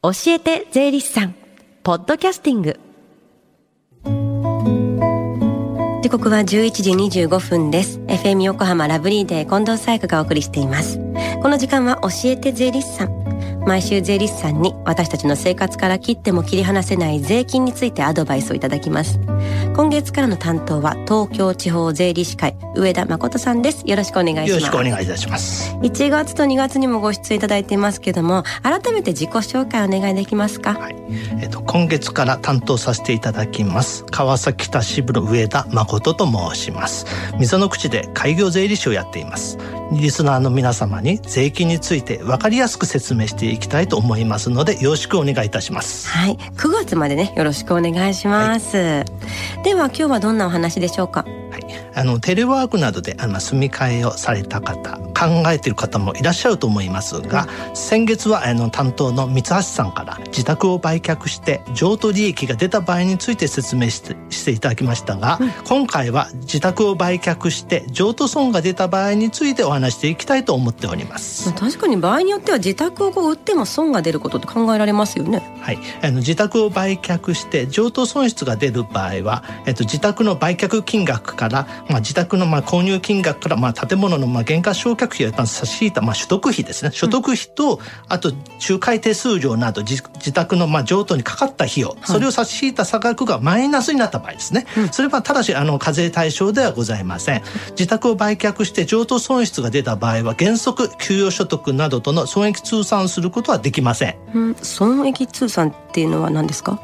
教えて税理士さん。ポッドキャスティング。時刻は11時25分です。FM 横浜ラブリーデー近藤紗友香がお送りしています。この時間は教えて税理士さん。毎週税理士さんに私たちの生活から切っても切り離せない税金についてアドバイスをいただきます。今月からの担当は東京地方税理士会上田誠さんです。よろしくお願いします。よろしくお願いいたします。1月と2月にもご出演いただいていますけども改めて自己紹介お願いできますか？はい、えっと今月から担当させていただきます川崎北支部の上田誠と申します。溝の口で開業税理士をやっていますリスナーの皆様に税金について分かりやすく説明していきたいと思いますのでよろしくお願いいたします。はい。9月までねよろしくお願いします、はい、では今日はどんなお話でしょうか？はい、あのテレワークなどであの住み替えをされた方考えている方もいらっしゃると思いますが、うん、先月はあの担当の三橋さんから自宅を売却して譲渡利益が出た場合について説明してしていただきましたが、うん、今回は自宅を売却して譲渡損が出た場合についてお話していきたいと思っております。確かに場合によっては自宅をこう売っても損が出ることって考えられますよね。はい。あの自宅を売却して譲渡損失が出る場合は、えっと、自宅の売却金額から、まあ、自宅のまあ購入金額からまあ建物のまあ減価償却費を差し引いたまあ所得費ですね。所得費と、うん、あと仲介手数料など自自宅のまあ譲渡にかかった費用、はい、それを差し引いた差額がマイナスになった場合ですね、うん、それはただしあの課税対象ではございません。自宅を売却して譲渡損失が出た場合は原則給与所得などとの損益通算することはできません、うん、損益通算っていうのは何ですか？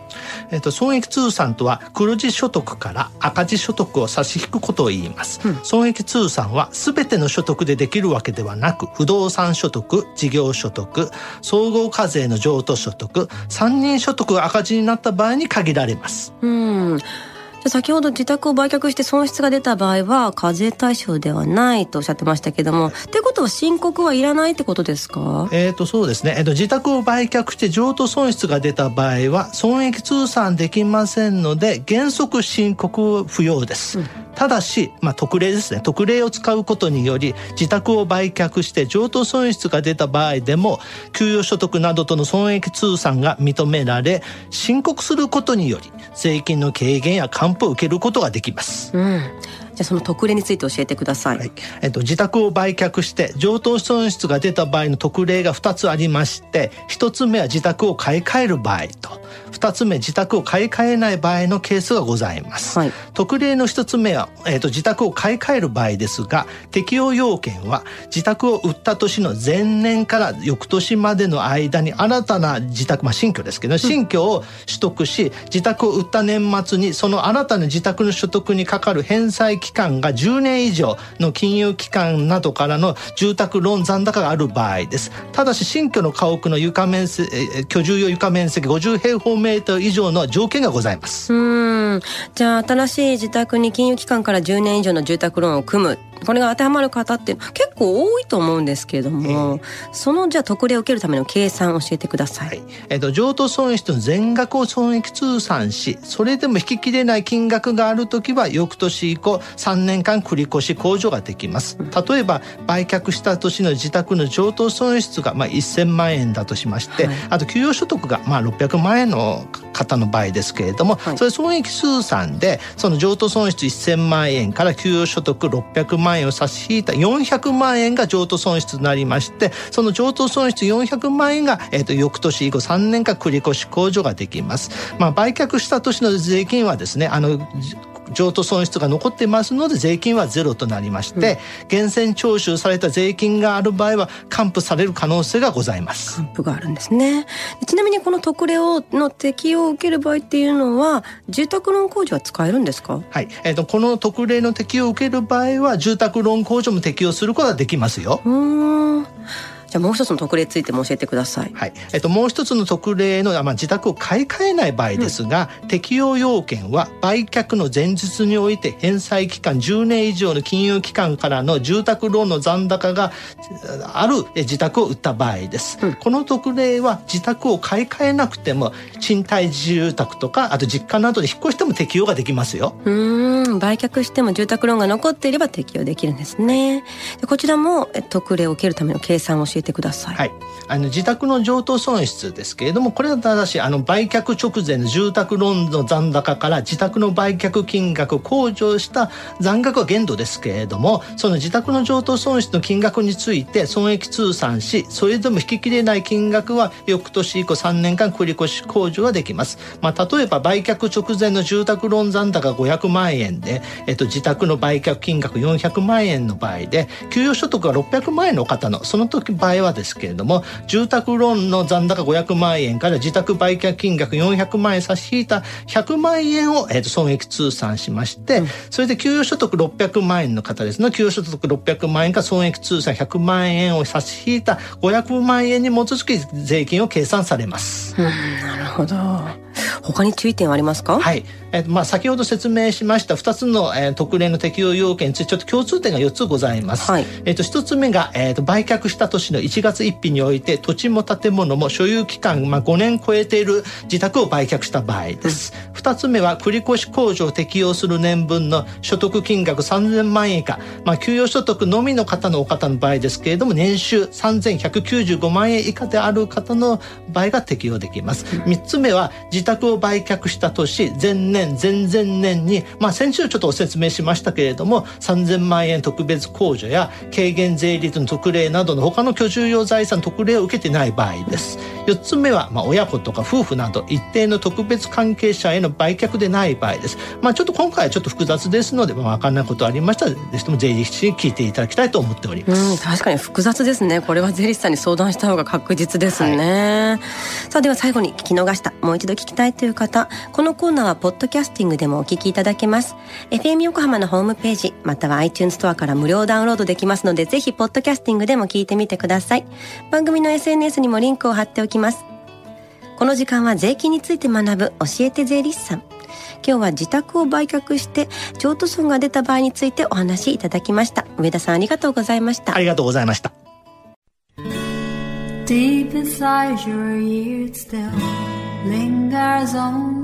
えっと、損益通算とは黒字所得から赤字所得を差し引くことを言います、うん、損益通算は全ての所得でできるわけではなく不動産所得事業所得総合課税の譲渡所得三人所得が赤字になった場合に限られます。うん先ほど自宅を売却して損失が出た場合は課税対象ではないとおっしゃってましたけどもってことは申告はいらないってことですか？えっ、とそうですね、えーと、自宅を売却して譲渡損失が出た場合は損益通算できませんので原則申告不要です、うんただし、まあ、特例ですね特例を使うことにより自宅を売却して譲渡損失が出た場合でも給与所得などとの損益通算が認められ申告することにより税金の軽減や還付を受けることができます。うんじゃあその特例について教えてください。はい、えっと自宅を売却して譲渡損失が出た場合の特例が2つありまして、1つ目は自宅を買い替える場合と、2つ目自宅を買い替えない場合のケースがございます。はい、特例の1つ目は、えっと自宅を買い替える場合ですが、適用要件は自宅を売った年の前年から翌年までの間に新たな自宅、まあ新居ですけど、新居を取得し、自宅を売った年末にその新たな自宅の所得にかかる返済期間が10年以上の金融機関などからの住宅ローン残高がある場合です。ただし新居の家屋の床面積居住用床面積50平方メートル以上の条件がございます。うん。じゃあ新しい自宅に金融機関から10年以上の住宅ローンを組む。これが当てはまる方って結構多いと思うんですけれども、えー、そのじゃあ特例を受けるための計算を教えてください。はい、えっ、ー、と譲渡損失の全額を損益通算し、それでも引ききれない金額があるときは翌年以降3年間繰り越し控除ができます。例えば売却した年の自宅の譲渡損失がまあ1000万円だとしまして、はい、あと給与所得がまあ600万円の方の場合ですけれども、はい、それ損益通算でその譲渡損失1000万円から給与所得600万円を差し引いた400万円が譲渡損失となりましてその譲渡損失400万円が、えーと、翌年以降3年間繰り越し控除ができます。まあ、売却した年の税金はですねあの譲渡損失が残ってますので税金はゼロとなりまして、うん、源泉徴収された税金がある場合は還付される可能性がございます。還付があるんですね。ちなみにこの特例をの適用を受ける場合っていうのは住宅ローン控除は使えるんですか？はい、えーと、この特例の適用を受ける場合は住宅ローン控除も適用することができますよ。うんじゃあもう一つの特例についても教えてください。はい。えっともう一つの特例のまあ自宅を買い替えない場合ですが、うん、適用要件は売却の前日において返済期間10年以上の金融機関からの住宅ローンの残高がある自宅を売った場合です。うん、この特例は自宅を買い替えなくても賃貸住宅とかあと実家などで引っ越しても適用ができますよ。うんうん売却しても住宅ローンが残っていれば適用できるんですねでこちらも特例を受けるための計算を教えてください、はい、あの自宅の譲渡損失ですけれどもこれは正しいあの売却直前の住宅ローンの残高から自宅の売却金額控除した残額は限度ですけれどもその自宅の譲渡損失の金額について損益通算しそれでも引ききれない金額は翌年以降3年間繰越控除ができます。まあ、例えば売却直前の住宅ローン残高500万円で、えっと、自宅の売却金額400万円の場合で給与所得が600万円の方のその時場合はですけれども住宅ローンの残高500万円から自宅売却金額400万円差し引いた100万円を、えっと、損益通算しまして、それで給与所得600万円の方ですね。給与所得600万円か損益通算100万円を差し引いた500万円に基づき税金を計算されます。うん、なるほど。他に注意点はありますか？はいえーまあ、先ほど説明しました2つの、えー、特例の適用要件についてちょっと共通点が4つございます。はい、えーと、1つ目が、えーと、売却した年の1月1日において土地も建物も所有期間、まあ、5年超えている自宅を売却した場合です。うん、2つ目は繰越控除を適用する年分の所得金額3000万円以下、まあ、給与所得のみの方のお方の場合ですけれども年収3195万円以下である方の場合が適用できます。3つ目は自宅を売却した年前年年前々年に、まあ、先週ちょっとお説明しましたけれども3000万円特別控除や軽減税率の特例などの他の居住用財産特例を受けてない場合です。4つ目は、まあ、親子とか夫婦など一定の特別関係者への売却でない場合です、まあ、ちょっと今回はちょっと複雑ですので、まあ、分かんないことありましたらぜひとも税理士に聞いていただきたいと思っております。確かに複雑ですね。これは税理士さんに相談した方が確実ですね、はい、さあでは最後に聞き逃したもう一度聞きたいという方。このコーナーはポッドキャスティングでもお聞きいただけます。FM 横浜のホームページ、または iTunes ストアから無料ダウンロードできますので、ぜひポッドキャスティングでも聞いてみてください。番組の SNS にもリンクを貼っておきます。この時間は税金について学ぶ教えて税理士さん。今日は自宅を売却して譲渡損が出た場合についてお話しいただきました。上田さんありがとうございました。ありがとうございました。Deep inside your ears still lingers on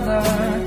another.